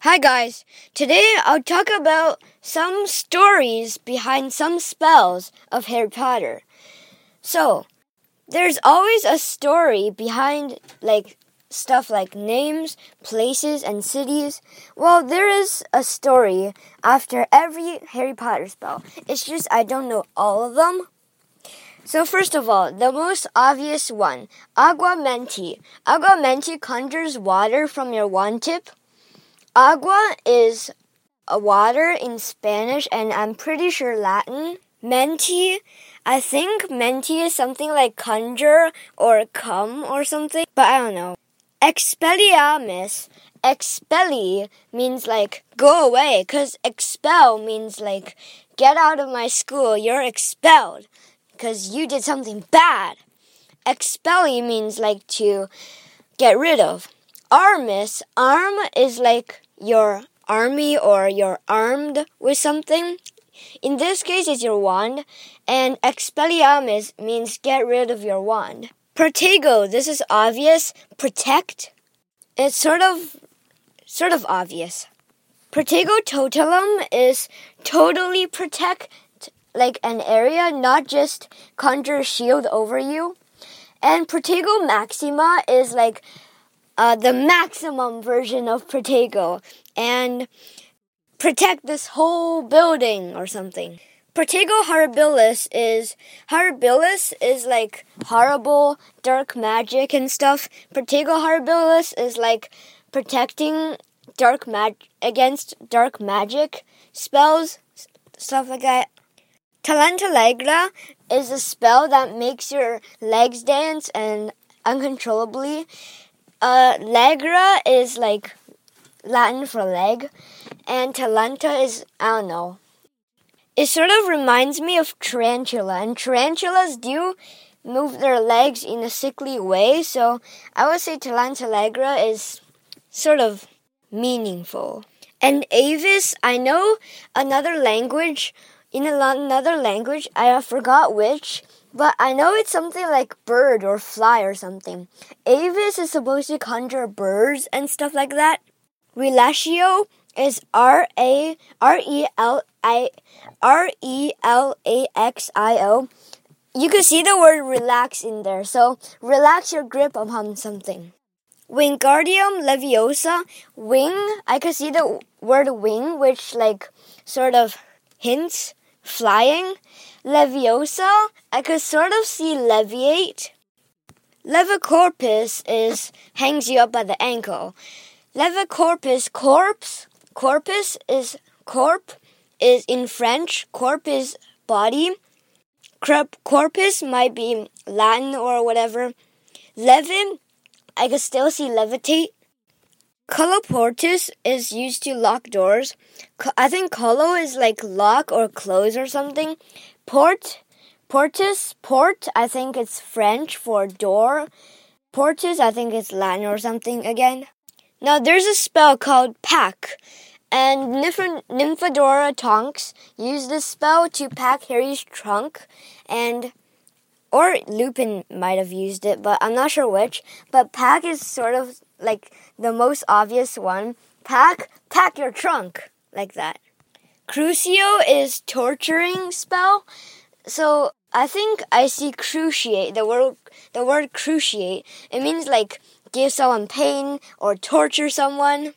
Hi guys, today I'll talk about some stories behind some spells of Harry Potter. So, there's always a story behind like stuff like names, places, and cities. Well, there is a story after every Harry Potter spell. It's just I don't know all of them. So first of all, the most obvious one, Aguamenti. Aguamenti conjures water from your wand tip. Agua is a water in Spanish and I'm pretty sure Latin. Menti, I think menti is something like conjure or come or something, but I don't know. Expelliarmus, expelli means like go away, because expel means like get out of my school, you're expelled, because you did something bad. Expelli means like to get rid of. Armis, arm is like your army or you're armed with something. In this case, it's your wand, and expelliarmus means get rid of your wand. Protego, this is obvious. Protect, it's sort of, sort of obvious. Protego totalum is totally protect like an area, not just conjure shield over you. And Protego maxima is like uh, the maximum version of Protego and protect this whole building or something. Protego horribilis is horribilis is like horrible dark magic and stuff. Protego horribilis is like protecting dark mag against dark magic spells, stuff like that. Talenta Legra is a spell that makes your legs dance and uncontrollably uh, legra is like Latin for leg, and talenta is, I don't know. It sort of reminds me of tarantula, and tarantulas do move their legs in a sickly way, so I would say talenta legra is sort of meaningful. And avis, I know another language, in another language, I forgot which, but I know it's something like bird or fly or something. Avis is supposed to conjure birds and stuff like that. Relatio is R A R E L I R E L A X I O. You can see the word relax in there, so relax your grip upon something. Wingardium Leviosa, wing, I can see the word wing, which like sort of hints flying. Leviosa, I could sort of see leviate. Levicorpus is hangs you up by the ankle. Levicorpus, corpse, corpus is corp is in French. Corp is body. Corpus might be Latin or whatever. Levin, I could still see levitate. Colloportus is used to lock doors. I think collo is like lock or close or something. Port, portus, port, I think it's French for door. Portus, I think it's Latin or something again. Now there's a spell called pack. And Nymphadora Tonks used this spell to pack Harry's trunk and or Lupin might have used it, but I'm not sure which. But pack is sort of like the most obvious one. Pack, pack your trunk, like that. Crucio is torturing spell. So I think I see cruciate, the word, the word cruciate. It means like give someone pain or torture someone.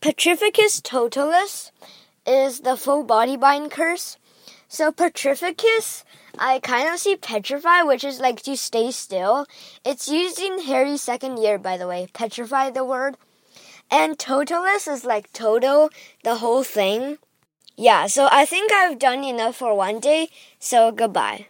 Petrificus totalis is the full body bind curse. So petrificus I kind of see petrify, which is like to stay still. It's used in Harry's second year, by the way. Petrify the word. And totalis is like total, the whole thing. Yeah, so I think I've done enough for one day, so goodbye.